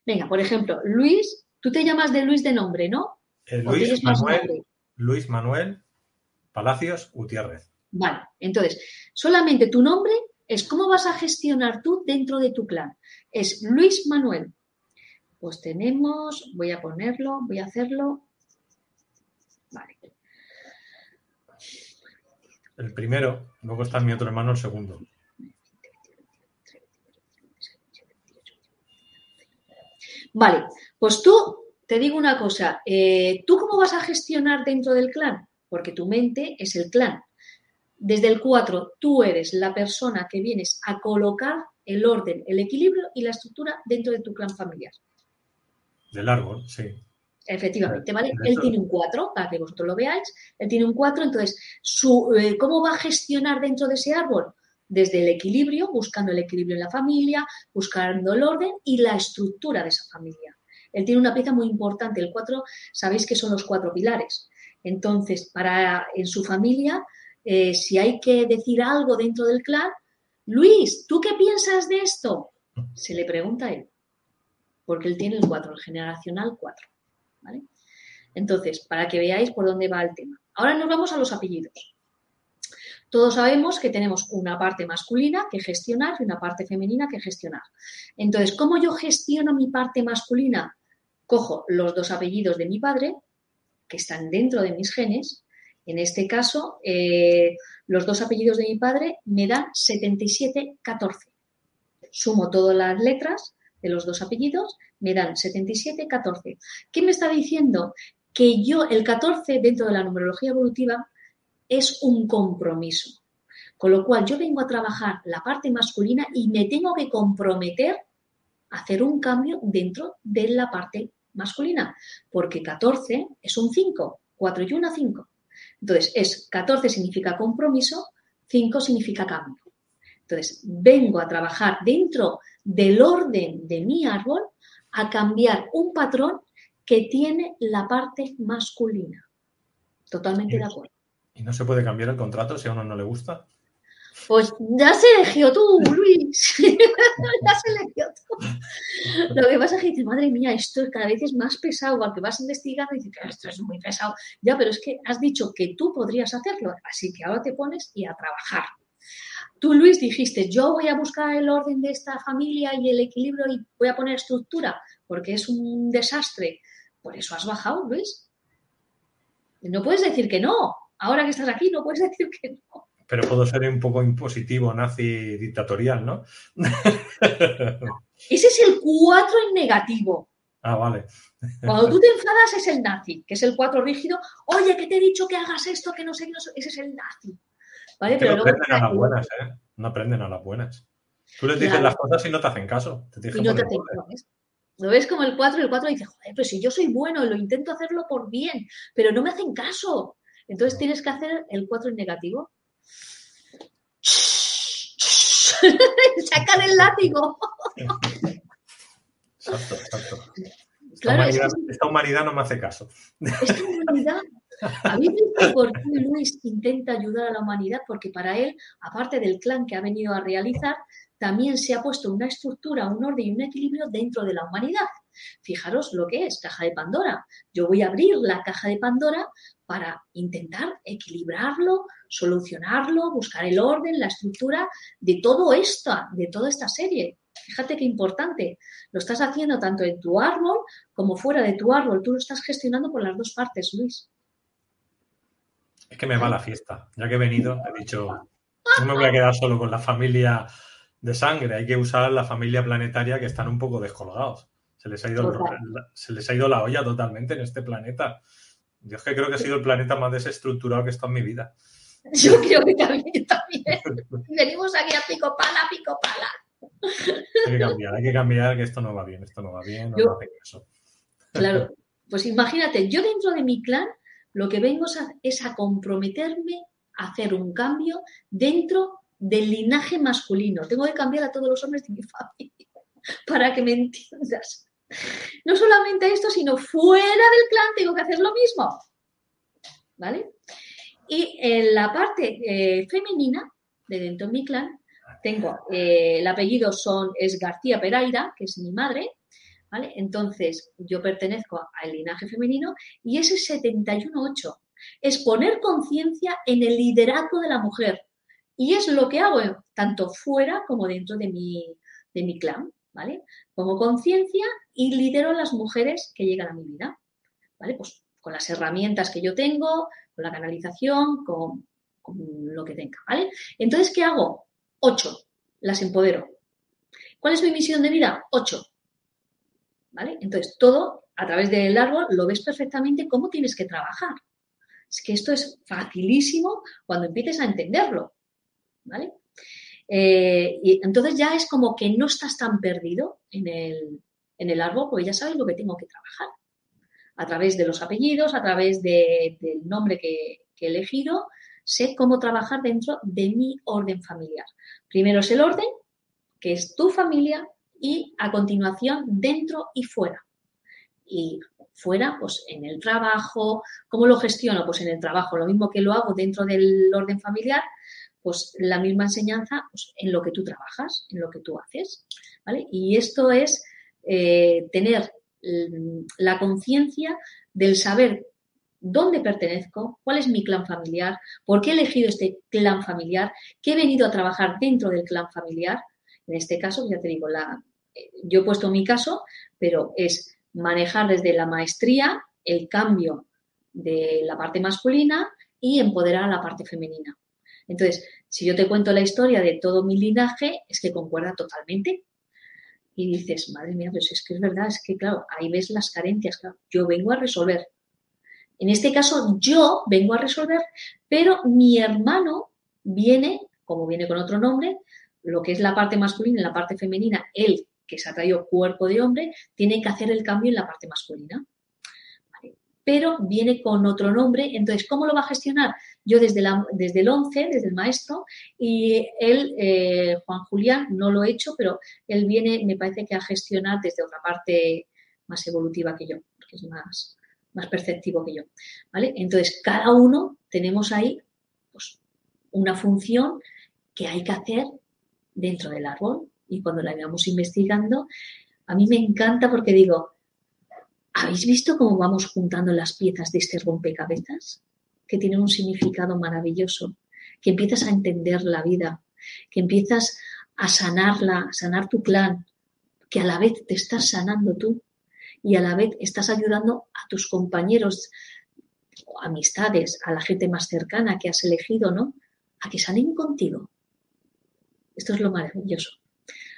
Speaker 3: Venga, por ejemplo, Luis, tú te llamas de Luis de nombre, ¿no?
Speaker 2: Luis Manuel, Luis Manuel Palacios Gutiérrez.
Speaker 3: Vale, entonces, solamente tu nombre es cómo vas a gestionar tú dentro de tu clan. Es Luis Manuel. Pues tenemos, voy a ponerlo, voy a hacerlo. Vale.
Speaker 2: El primero, luego está mi otro hermano, el segundo.
Speaker 3: Vale, pues tú, te digo una cosa, eh, ¿tú cómo vas a gestionar dentro del clan? Porque tu mente es el clan. Desde el 4, tú eres la persona que vienes a colocar el orden, el equilibrio y la estructura dentro de tu clan familiar.
Speaker 2: Del árbol, sí.
Speaker 3: Efectivamente, ¿vale? Él tiene un 4, para que vosotros lo veáis. Él tiene un 4, entonces, su, eh, ¿cómo va a gestionar dentro de ese árbol? Desde el equilibrio, buscando el equilibrio en la familia, buscando el orden y la estructura de esa familia. Él tiene una pieza muy importante. El 4, sabéis que son los cuatro pilares. Entonces, para en su familia, eh, si hay que decir algo dentro del clan, Luis, ¿tú qué piensas de esto? Se le pregunta a él, porque él tiene el 4, el generacional 4. ¿vale? Entonces, para que veáis por dónde va el tema. Ahora nos vamos a los apellidos. Todos sabemos que tenemos una parte masculina que gestionar y una parte femenina que gestionar. Entonces, ¿cómo yo gestiono mi parte masculina? Cojo los dos apellidos de mi padre, que están dentro de mis genes, en este caso, eh, los dos apellidos de mi padre me dan 7714. Sumo todas las letras de los dos apellidos, me dan 7714. ¿Qué me está diciendo? Que yo, el 14 dentro de la numerología evolutiva, es un compromiso. Con lo cual, yo vengo a trabajar la parte masculina y me tengo que comprometer a hacer un cambio dentro de la parte masculina, porque 14 es un 5, 4 y 1, 5. Entonces, es 14 significa compromiso, 5 significa cambio. Entonces, vengo a trabajar dentro del orden de mi árbol a cambiar un patrón que tiene la parte masculina. Totalmente de acuerdo.
Speaker 2: ¿Y no se puede cambiar el contrato si a uno no le gusta?
Speaker 3: Pues ya se eligió tú, Luis. ya se eligió tú. Lo que pasa es que dices, madre mía, esto cada vez es más pesado. Al que vas investigando y dices, esto es muy pesado. Ya, pero es que has dicho que tú podrías hacerlo. Así que ahora te pones y a trabajar. Tú, Luis, dijiste, yo voy a buscar el orden de esta familia y el equilibrio y voy a poner estructura, porque es un desastre. Por eso has bajado, Luis. No puedes decir que no. Ahora que estás aquí, no puedes decir que no.
Speaker 2: Pero puedo ser un poco impositivo, nazi, dictatorial, ¿no?
Speaker 3: Ese es el 4 en negativo.
Speaker 2: Ah, vale.
Speaker 3: Cuando tú te enfadas es el nazi, que es el 4 rígido. Oye, que te he dicho que hagas esto, que no sé no sé. ese es el nazi. ¿Vale?
Speaker 2: Pero aprenden a las buenas, ¿eh? No aprenden a las buenas. Tú les dices las cosas y no te hacen caso. Te y no te hacen
Speaker 3: caso. Lo ves como el 4 y el 4 dice, joder, pero si yo soy bueno, lo intento hacerlo por bien, pero no me hacen caso. Entonces tienes que hacer el 4 en negativo. Sacar el látigo.
Speaker 2: Exacto, exacto. Esta, humanidad, no me hace caso.
Speaker 3: Esta humanidad. A mí me por qué Luis intenta ayudar a la humanidad, porque para él, aparte del clan que ha venido a realizar, también se ha puesto una estructura, un orden y un equilibrio dentro de la humanidad. Fijaros lo que es caja de Pandora. Yo voy a abrir la caja de Pandora para intentar equilibrarlo, solucionarlo, buscar el orden, la estructura de todo esto, de toda esta serie. Fíjate qué importante. Lo estás haciendo tanto en tu árbol como fuera de tu árbol. Tú lo estás gestionando por las dos partes, Luis.
Speaker 2: Es que me va la fiesta. Ya que he venido, he dicho, no me voy a quedar solo con la familia de sangre. Hay que usar la familia planetaria que están un poco descolgados. Se les ha ido, se les ha ido la olla totalmente en este planeta. Yo es que creo que ha sido el planeta más desestructurado que he estado en mi vida.
Speaker 3: Yo creo que también, también. Venimos aquí a pico pala, pico pala.
Speaker 2: Hay que cambiar, hay que cambiar, que esto no va bien, esto no va bien, no yo, eso.
Speaker 3: Claro, pues imagínate, yo dentro de mi clan lo que vengo es a comprometerme a hacer un cambio dentro del linaje masculino. Tengo que cambiar a todos los hombres de mi familia para que me entiendas. No solamente esto, sino fuera del clan tengo que hacer lo mismo. ¿Vale? Y en la parte eh, femenina de dentro de mi clan, tengo eh, el apellido son, es García Peraira, que es mi madre, ¿vale? Entonces, yo pertenezco al linaje femenino y ese 71-8 es poner conciencia en el liderazgo de la mujer. Y es lo que hago tanto fuera como dentro de mi, de mi clan, ¿vale? Pongo conciencia y lidero a las mujeres que llegan a mi vida, ¿vale? Pues con las herramientas que yo tengo, con la canalización, con, lo que tenga, ¿vale? Entonces, ¿qué hago? Ocho, las empodero. ¿Cuál es mi misión de vida? Ocho. ¿Vale? Entonces, todo a través del árbol lo ves perfectamente cómo tienes que trabajar. Es que esto es facilísimo cuando empieces a entenderlo. ¿Vale? Eh, y entonces ya es como que no estás tan perdido en el, en el árbol, porque ya sabes lo que tengo que trabajar a través de los apellidos, a través del nombre que, he elegido, sé cómo trabajar dentro de mi orden familiar. Primero es el orden, que es tu familia, y a continuación dentro y fuera. Y fuera, pues en el trabajo, ¿cómo lo gestiono? Pues en el trabajo, lo mismo que lo hago dentro del orden familiar, pues la misma enseñanza pues, en lo que tú trabajas, en lo que tú haces. ¿vale? Y esto es eh, tener la conciencia del saber dónde pertenezco, cuál es mi clan familiar, por qué he elegido este clan familiar, qué he venido a trabajar dentro del clan familiar. En este caso, ya te digo, la, yo he puesto mi caso, pero es manejar desde la maestría el cambio de la parte masculina y empoderar a la parte femenina. Entonces, si yo te cuento la historia de todo mi linaje, es que concuerda totalmente y dices, madre mía, pues es que es verdad, es que claro, ahí ves las carencias, claro, yo vengo a resolver. En este caso, yo vengo a resolver, pero mi hermano viene, como viene con otro nombre, lo que es la parte masculina y la parte femenina, él que se ha traído cuerpo de hombre, tiene que hacer el cambio en la parte masculina pero viene con otro nombre. Entonces, ¿cómo lo va a gestionar? Yo desde, el 11, desde el maestro, y él, eh, Juan Julián, no lo he hecho, pero él viene, me parece que a gestionar desde otra parte más evolutiva que yo, porque es más, más perceptivo que yo. ¿vale? Entonces, cada uno tenemos ahí pues, una función que hay que hacer dentro del árbol. Y cuando la íbamos investigando, a mí me encanta porque digo, ¿habéis visto cómo vamos juntando las piezas de este rompecabezas? Que tiene un significado maravilloso, que empiezas a entender la vida, que empiezas a sanarla, a sanar tu clan, que a la vez te estás sanando tú y a la vez estás ayudando a tus compañeros, amistades, a la gente más cercana que has elegido, ¿no? A que salen contigo. Esto es lo maravilloso.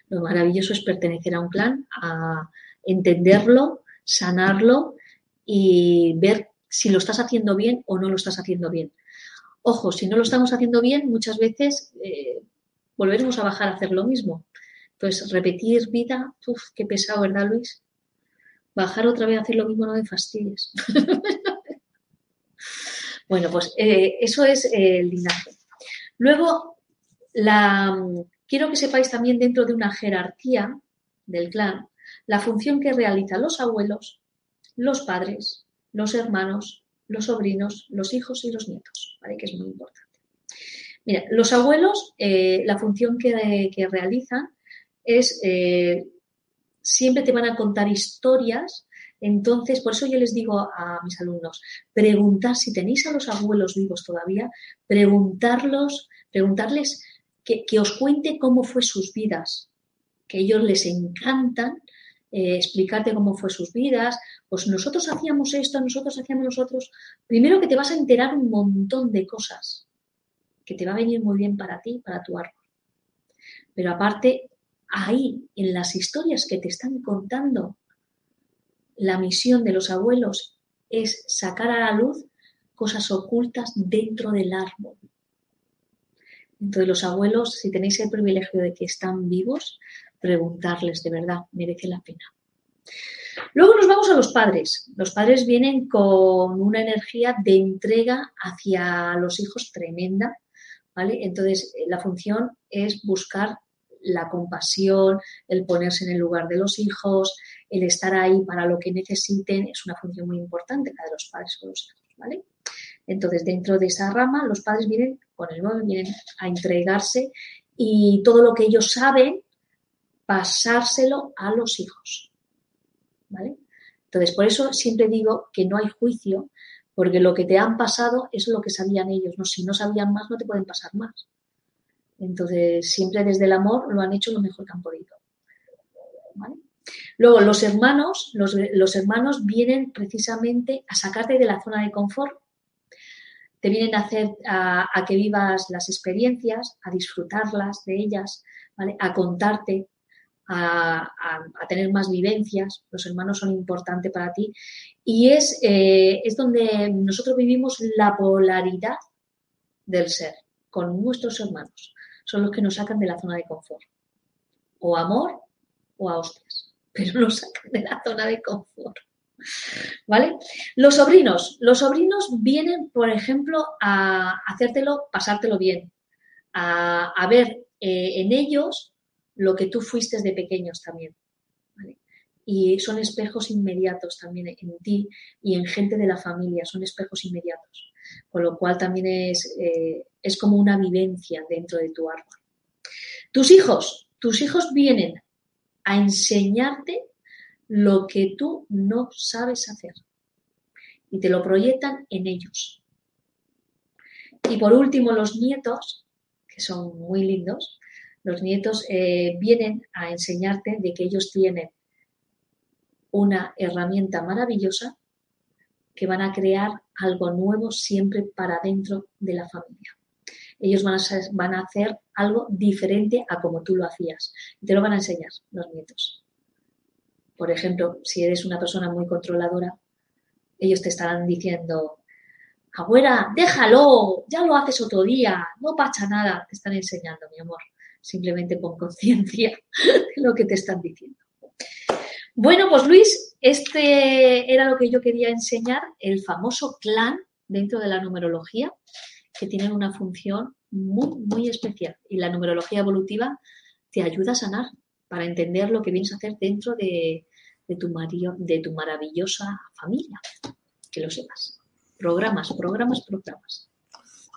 Speaker 3: Lo maravilloso es pertenecer a un clan, a entenderlo, sanarlo y ver si lo estás haciendo bien o no lo estás haciendo bien. Ojo, si no lo estamos haciendo bien, muchas veces eh, volveremos a bajar a hacer lo mismo. Entonces, repetir vida, uff, qué pesado, ¿verdad, Luis? Bajar otra vez a hacer lo mismo no me fastidies. bueno, pues eh, eso es el linaje. Luego, la, quiero que sepáis también dentro de una jerarquía del clan la función que realizan los abuelos, los padres, los hermanos, los sobrinos, los hijos y los nietos, ¿vale? que es muy importante. Mira, los abuelos, eh, la función que, realizan es, eh, siempre te van a contar historias, entonces, por eso yo les digo a mis alumnos, preguntar, si tenéis a los abuelos vivos todavía, preguntarlos, preguntarles que, os cuente cómo fue sus vidas, que ellos les encantan eh, explicarte cómo fue sus vidas, pues nosotros hacíamos esto, nosotros hacíamos nosotros. Primero que te vas a enterar un montón de cosas que te va a venir muy bien para ti, para tu árbol. Pero aparte, ahí, en las historias que te están contando, la misión de los abuelos es sacar a la luz cosas ocultas dentro del árbol. Entonces, los abuelos, si tenéis el privilegio de que están vivos, preguntarles de verdad, merece la pena. Luego nos vamos a los padres. Los padres vienen con una energía de entrega hacia los hijos tremenda, ¿vale? Entonces, la función es buscar la compasión, el ponerse en el lugar de los hijos, el estar ahí para lo que necesiten, es una función muy importante la de los padres con los hijos, ¿vale? Entonces, dentro de esa rama, los padres vienen con el 9, vienen a entregarse y todo lo que ellos saben, pasárselo a los hijos. ¿Vale? Entonces, por eso siempre digo que no hay juicio, porque lo que te han pasado es lo que sabían ellos. ¿no? Si no sabían más, no te pueden pasar más. Entonces, siempre desde el amor lo han hecho lo mejor que han podido. Luego, los hermanos, los, hermanos vienen precisamente a sacarte de la zona de confort te vienen a hacer a, que vivas las experiencias, a disfrutarlas de ellas, a contarte, a, tener más vivencias. Los hermanos son importantes para ti. Y es, eh, es donde nosotros vivimos la polaridad del ser con nuestros hermanos. Son los que nos sacan de la zona de confort. O amor o a hostias. Pero nos sacan de la zona de confort. ¿Vale? Los sobrinos. Los sobrinos vienen, por ejemplo, a hacértelo, pasártelo bien, a, ver eh, en ellos lo que tú fuiste de pequeños también. Y son espejos inmediatos también en ti y en gente de la familia, son espejos inmediatos. Con lo cual también es, eh, es como una vivencia dentro de tu árbol. Tus hijos, tus hijos vienen a enseñarte lo que tú no sabes hacer y te lo proyectan en ellos. Y por último, los nietos, que son muy lindos, los nietos eh, vienen a enseñarte de que ellos tienen una herramienta maravillosa que van a crear algo nuevo siempre para dentro de la familia. Ellos van a, van a hacer algo diferente a como tú lo hacías. Te lo van a enseñar los nietos. Por ejemplo, si eres una persona muy controladora, ellos te estarán diciendo, abuela, déjalo, ya lo haces otro día, no pasa nada, te están enseñando, mi amor. Simplemente pon conciencia de lo que te están diciendo. Bueno, pues Luis, este era lo que yo quería enseñar, el famoso clan dentro de la numerología, que tiene una función muy, muy especial. Y la numerología evolutiva te ayuda a sanar, para entender lo que vienes a hacer dentro de, tu, de tu maravillosa familia. Que lo sepas. Programas, programas, programas.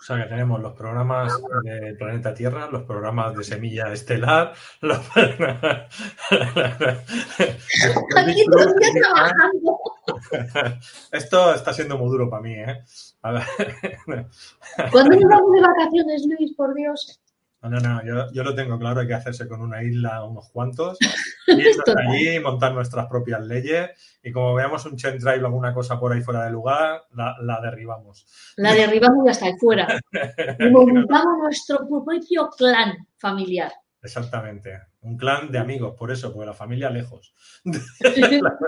Speaker 2: O sea que tenemos los programas de Planeta Tierra, los programas de Semilla Estelar, los
Speaker 3: Aquí todavía trabajando.
Speaker 2: Esto está siendo muy duro para mí, ¿eh? A ver.
Speaker 3: ¿Cuándo nos vamos de vacaciones, Luis? Por Dios.
Speaker 2: No, no, no, yo, yo lo tengo claro, hay que hacerse con una isla unos cuantos, irnos
Speaker 3: Total.
Speaker 2: allí, montar nuestras propias leyes y como veamos un chemtrail o alguna cosa por ahí fuera de lugar, la, la derribamos.
Speaker 3: La derribamos y hasta ahí fuera. Y montamos nuestro propio clan familiar.
Speaker 2: Exactamente, un clan de amigos, por eso, porque la familia lejos.
Speaker 3: Plan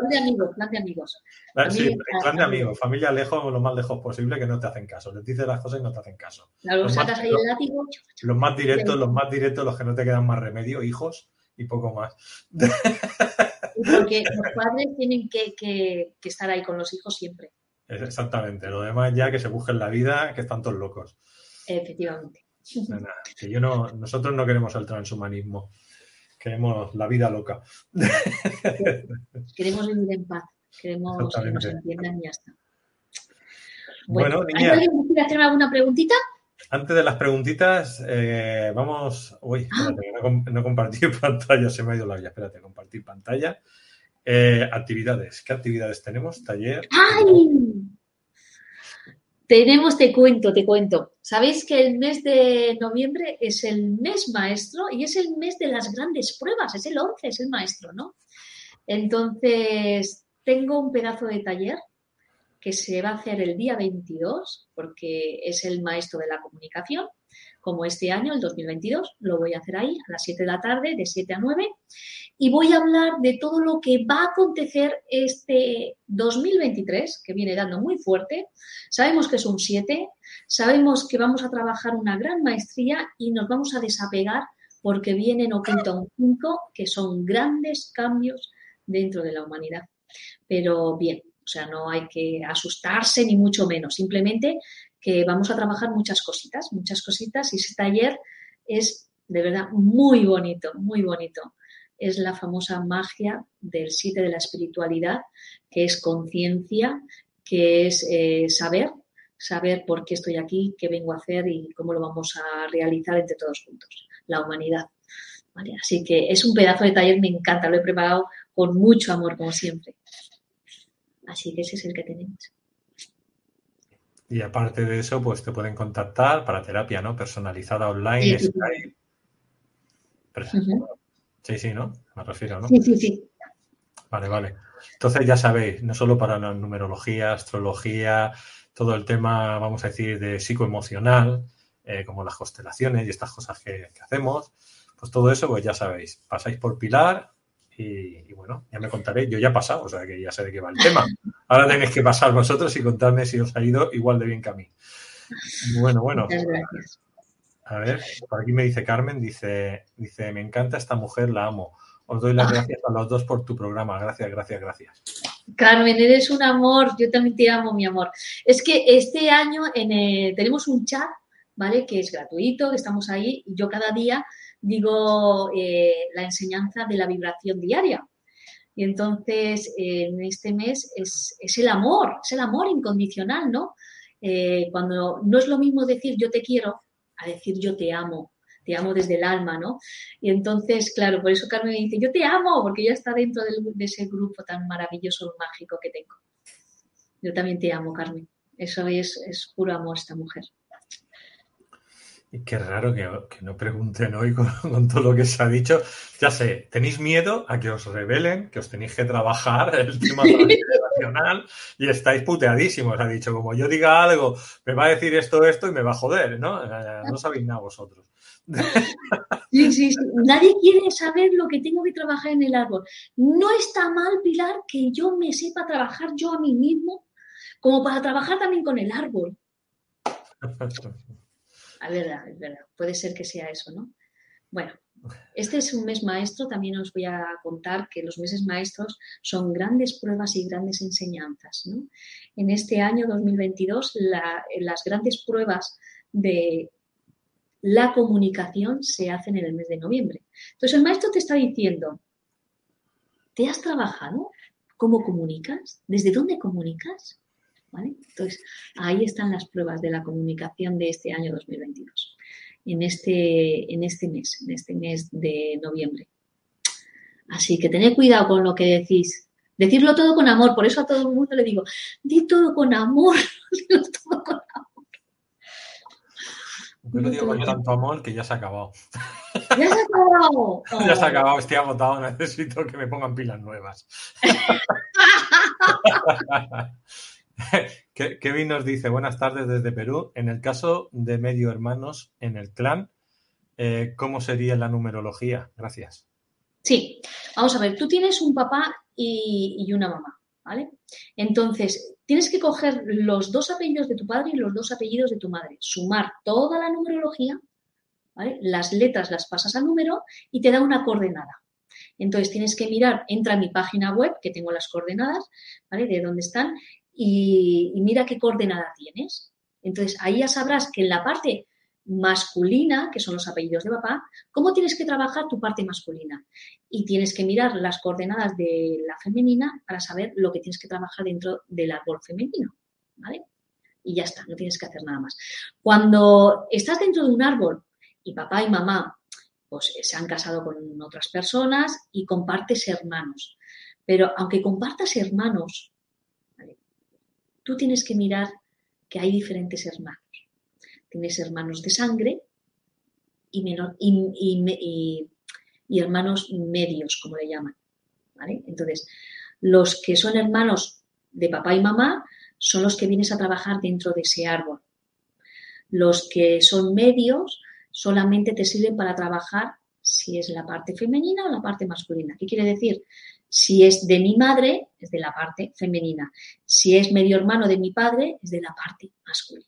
Speaker 3: de amigos, plan de amigos.
Speaker 2: Sí, clan de amigos, familia lejos, lo más lejos posible, que no te hacen caso. Les dices las cosas y no te hacen caso.
Speaker 3: Claro,
Speaker 2: Los
Speaker 3: sacas
Speaker 2: más-
Speaker 3: ahí el látigo.
Speaker 2: Los más directos, los más directos, los que no te quedan más remedio, hijos y poco más.
Speaker 3: Porque los padres tienen que, que- que estar ahí con los hijos siempre,
Speaker 2: Exactamente, lo demás ya que se busquen la vida, que están todos locos.
Speaker 3: efectivamente.
Speaker 2: No, nada, que yo no, nosotros no queremos el transhumanismo, queremos la vida loca.
Speaker 3: Queremos vivir en paz, queremos que nos entiendan y ya está.
Speaker 2: Bueno,
Speaker 3: ¿hay
Speaker 2: niña.
Speaker 3: alguien que quiera hacerme alguna preguntita?
Speaker 2: Antes de las preguntitas, eh, vamos. Uy,
Speaker 3: Ah.
Speaker 2: espérate, que no, no compartir pantalla, se me ha ido la vida. Espérate, compartir pantalla. Eh, actividades. ¿Qué actividades tenemos? Taller.
Speaker 3: ¡Ay! Tenemos, te cuento, te cuento. Sabéis que el mes de noviembre es el mes maestro y es el mes de las grandes pruebas, es el 11, es el maestro, ¿no? Entonces, tengo un pedazo de taller que se va a hacer el día 22, porque es el maestro de la comunicación, como este año, el 2022, lo voy a hacer ahí a las 7 de la tarde, de 7 a 9, y voy a hablar de todo lo que va a acontecer este 2023, que viene dando muy fuerte. Sabemos que es un 7, sabemos que vamos a trabajar una gran maestría y nos vamos a desapegar porque vienen oculto un 5, que son grandes cambios dentro de la humanidad. Pero bien, o sea, no hay que asustarse ni mucho menos, simplemente que vamos a trabajar muchas cositas, muchas cositas y ese taller es de verdad muy bonito, muy bonito. Es la famosa magia del 7 de la espiritualidad, que es conciencia, que es eh, saber, saber por qué estoy aquí, qué vengo a hacer y cómo lo vamos a realizar entre todos juntos, la humanidad. Así que es un pedazo de taller, me encanta, lo he preparado con mucho amor, como siempre. Así que ese es el que tenemos.
Speaker 2: Y aparte de eso, pues te pueden contactar para terapia, ¿no? Personalizada online,
Speaker 3: Sí, sí, sí.
Speaker 2: Skype. Sí, sí, ¿no? Me refiero, ¿no?
Speaker 3: Sí, sí, sí.
Speaker 2: Vale, vale. Entonces ya sabéis, no solo para la numerología, astrología, todo el tema, vamos a decir, de psicoemocional, eh, como las constelaciones y estas cosas que, que hacemos, pues todo eso, pues ya sabéis, pasáis por Pilar y, y bueno, ya me contaréis, yo ya he pasado, o sea que ya sé de qué va el tema. Ahora tenéis que pasar vosotros y contarme si os ha ido igual de bien que a mí. Bueno, bueno. A ver, por aquí me dice Carmen, dice, dice, me encanta esta mujer, la amo. Os doy las gracias a los dos por tu programa. Gracias, gracias, gracias.
Speaker 3: Carmen, eres un amor, yo también te amo, mi amor. Es que este año en, eh, tenemos un chat, ¿vale? Que es gratuito, que estamos ahí, y yo cada día digo eh, la enseñanza de la vibración diaria. Y entonces, eh, en este mes es, es el amor, es el amor incondicional, ¿no? Eh, cuando no es lo mismo decir yo te quiero a decir yo te amo, te amo desde el alma, ¿no? Y entonces, claro, por eso Carmen me dice, yo te amo, porque ella está dentro de ese grupo tan maravilloso, mágico que tengo. Yo también te amo, Carmen. Eso es, es puro amor esta mujer.
Speaker 2: Y qué raro que, que no pregunten hoy con, con todo lo que se ha dicho. Ya sé, tenéis miedo a que os revelen, que os tenéis que trabajar el tema transgeneracional y estáis puteadísimos. Ha dicho, como yo diga algo, me va a decir esto, esto y me va a joder, ¿no? Eh, No sabéis nada vosotros.
Speaker 3: Sí, sí, sí. Nadie quiere saber lo que tengo que trabajar en el árbol. No está mal, Pilar, que yo me sepa trabajar yo a mí mismo, como para trabajar también con el árbol. Es verdad. Puede ser que sea eso, ¿no? Bueno, este es un mes maestro. También os voy a contar que los meses maestros son grandes pruebas y grandes enseñanzas, ¿no? En este año 2022, la- las grandes pruebas de la comunicación se hacen en el mes de noviembre. Entonces, el maestro te está diciendo, ¿te has trabajado? ¿Cómo comunicas? ¿Desde dónde comunicas? ¿Vale? Entonces, ahí están las pruebas de la comunicación de este año 2022, en este, en este mes, en este mes de noviembre. Así que tened cuidado con lo que decís. Decirlo todo con amor, por eso a todo el mundo le digo, di todo con amor, dilo todo con amor.
Speaker 2: Yo lo digo con tanto amor que ya se ha acabado.
Speaker 3: ¡Ya se ha acabado!
Speaker 2: Ya se ha acabado, estoy agotado, necesito que me pongan pilas nuevas. Kevin nos dice, buenas tardes desde Perú. En el caso de medio hermanos en el clan, eh, ¿cómo sería la numerología? Gracias.
Speaker 3: Sí, vamos a ver, tú tienes un papá y, una mamá, ¿vale? Entonces, tienes que coger los dos apellidos de tu padre y los dos apellidos de tu madre, sumar toda la numerología, ¿vale? Las letras las pasas al número y te da una coordenada. Entonces tienes que mirar, entra a mi página web, que tengo las coordenadas, ¿vale? De dónde están, y, mira qué coordenada tienes. Entonces ahí ya sabrás que en la parte masculina, que son los apellidos de papá, cómo tienes que trabajar tu parte masculina. Y tienes que mirar las coordenadas de la femenina para saber lo que tienes que trabajar dentro del árbol femenino. ¿Vale? Y ya está, no tienes que hacer nada más. Cuando estás dentro de un árbol y papá y mamá pues, se han casado con otras personas y compartes hermanos. Pero aunque compartas hermanos, tú tienes que mirar que hay diferentes hermanos tienes hermanos de sangre y, hermanos medios, como le llaman. Entonces, los que son hermanos de papá y mamá son los que vienes a trabajar dentro de ese árbol. Los que son medios solamente te sirven para trabajar si es la parte femenina o la parte masculina. ¿Qué quiere decir? Si es de mi madre, es de la parte femenina. Si es medio hermano de mi padre, es de la parte masculina.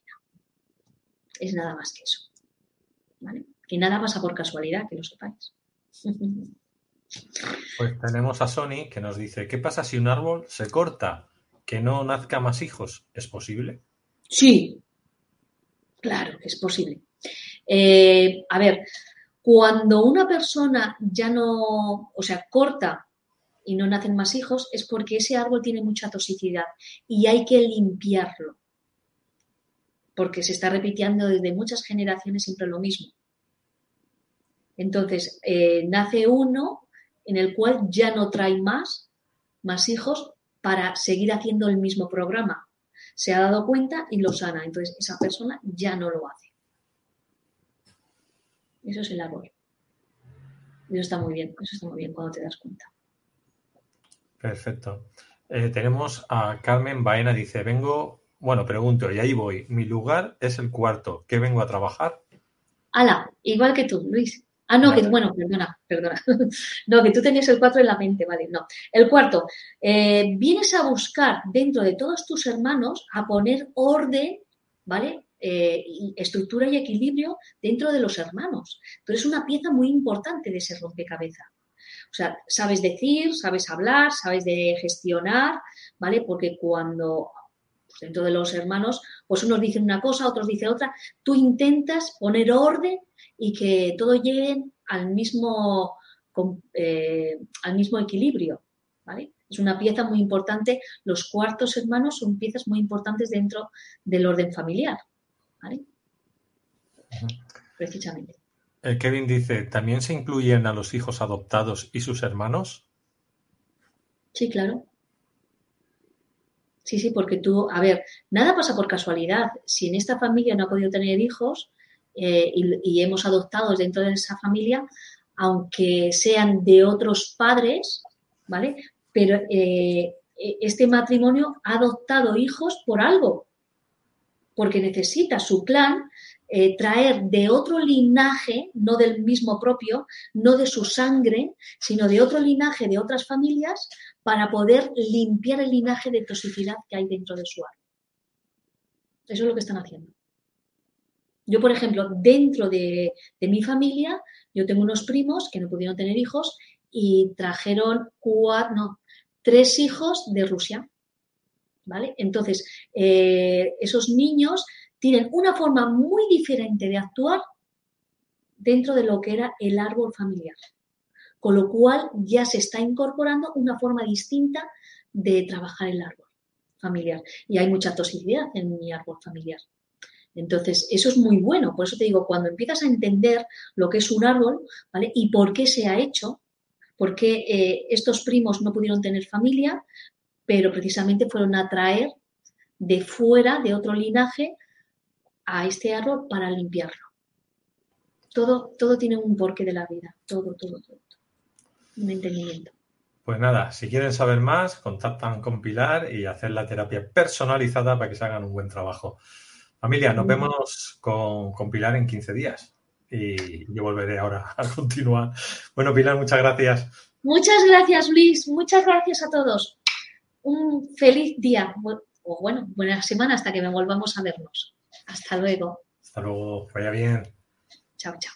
Speaker 3: Es nada más que eso. ¿Vale? Que nada pasa por casualidad, que lo sepáis.
Speaker 2: Pues tenemos a Sony que nos dice, ¿qué pasa si un árbol se corta? ¿Que no nazca más hijos? ¿Es posible?
Speaker 3: Sí, claro que es posible. Eh, a ver, cuando una persona ya no, o sea, corta y no nacen más hijos, es porque ese árbol tiene mucha toxicidad y hay que limpiarlo porque se está repitiendo desde muchas generaciones siempre lo mismo. Entonces, eh, nace uno en el cual ya no trae más, más hijos para seguir haciendo el mismo programa. Se ha dado cuenta y lo sana. Entonces, esa persona ya no lo hace. Eso es el árbol. Eso está muy bien, eso está muy bien cuando te das cuenta.
Speaker 2: Perfecto. Eh, tenemos a Carmen Baena, dice, vengo bueno, pregunto, y ahí voy. Mi lugar es el cuarto. ¿Qué vengo a trabajar?
Speaker 3: Ala, igual que tú, Luis. Ah, no, que bueno, perdona, perdona. no, que tú tenías el cuatro en la mente, vale, no. El cuarto, eh, vienes a buscar dentro de todos tus hermanos a poner orden, ¿vale? Eh, estructura y equilibrio dentro de los hermanos. Tú eres una pieza muy importante de ese rompecabezas. O sea, sabes decir, sabes hablar, sabes de gestionar, ¿vale? Porque cuando dentro de los hermanos, pues unos dicen una cosa, otros dicen otra. Tú intentas poner orden y que todo llegue al mismo, eh, al mismo equilibrio, ¿vale? Es una pieza muy importante. Los cuartos hermanos son piezas muy importantes dentro del orden familiar, ¿vale? Precisamente.
Speaker 2: Kevin dice, ¿también se incluyen a los hijos adoptados y sus hermanos?
Speaker 3: Sí, claro. Sí, sí, porque tú, a ver, nada pasa por casualidad. Si en esta familia no ha podido tener hijos eh, y, hemos adoptado dentro de esa familia, aunque sean de otros padres, ¿vale? Pero eh, este matrimonio ha adoptado hijos por algo, porque necesita su clan eh, traer de otro linaje, no del mismo propio, no de su sangre, sino de otro linaje, de otras familias, para poder limpiar el linaje de toxicidad que hay dentro de su árbol. Eso es lo que están haciendo. Yo, por ejemplo, dentro de, mi familia, yo tengo unos primos que no pudieron tener hijos y trajeron tres hijos de Rusia. ¿Vale? Entonces, eh, esos niños tienen una forma muy diferente de actuar dentro de lo que era el árbol familiar con lo cual ya se está incorporando una forma distinta de trabajar el árbol familiar. Y hay mucha toxicidad en mi árbol familiar. Entonces, eso es muy bueno. Por eso te digo, cuando empiezas a entender lo que es un árbol, ¿vale? Y por qué se ha hecho, por qué eh, estos primos no pudieron tener familia, pero precisamente fueron a traer de fuera, de otro linaje, a este árbol para limpiarlo. Todo, todo tiene un porqué de la vida, todo, todo, todo. Un entendimiento.
Speaker 2: Pues nada, si quieren saber más, contactan con Pilar y hacer la terapia personalizada para que se hagan un buen trabajo. Familia, nos vemos con, con Pilar en 15 días y yo volveré ahora a continuar. Bueno, Pilar, muchas gracias.
Speaker 3: Muchas gracias, Luis. Muchas gracias a todos. Un feliz día o bueno, buena semana hasta que me volvamos a vernos. Hasta luego.
Speaker 2: Hasta luego, vaya bien.
Speaker 3: Chao, chao.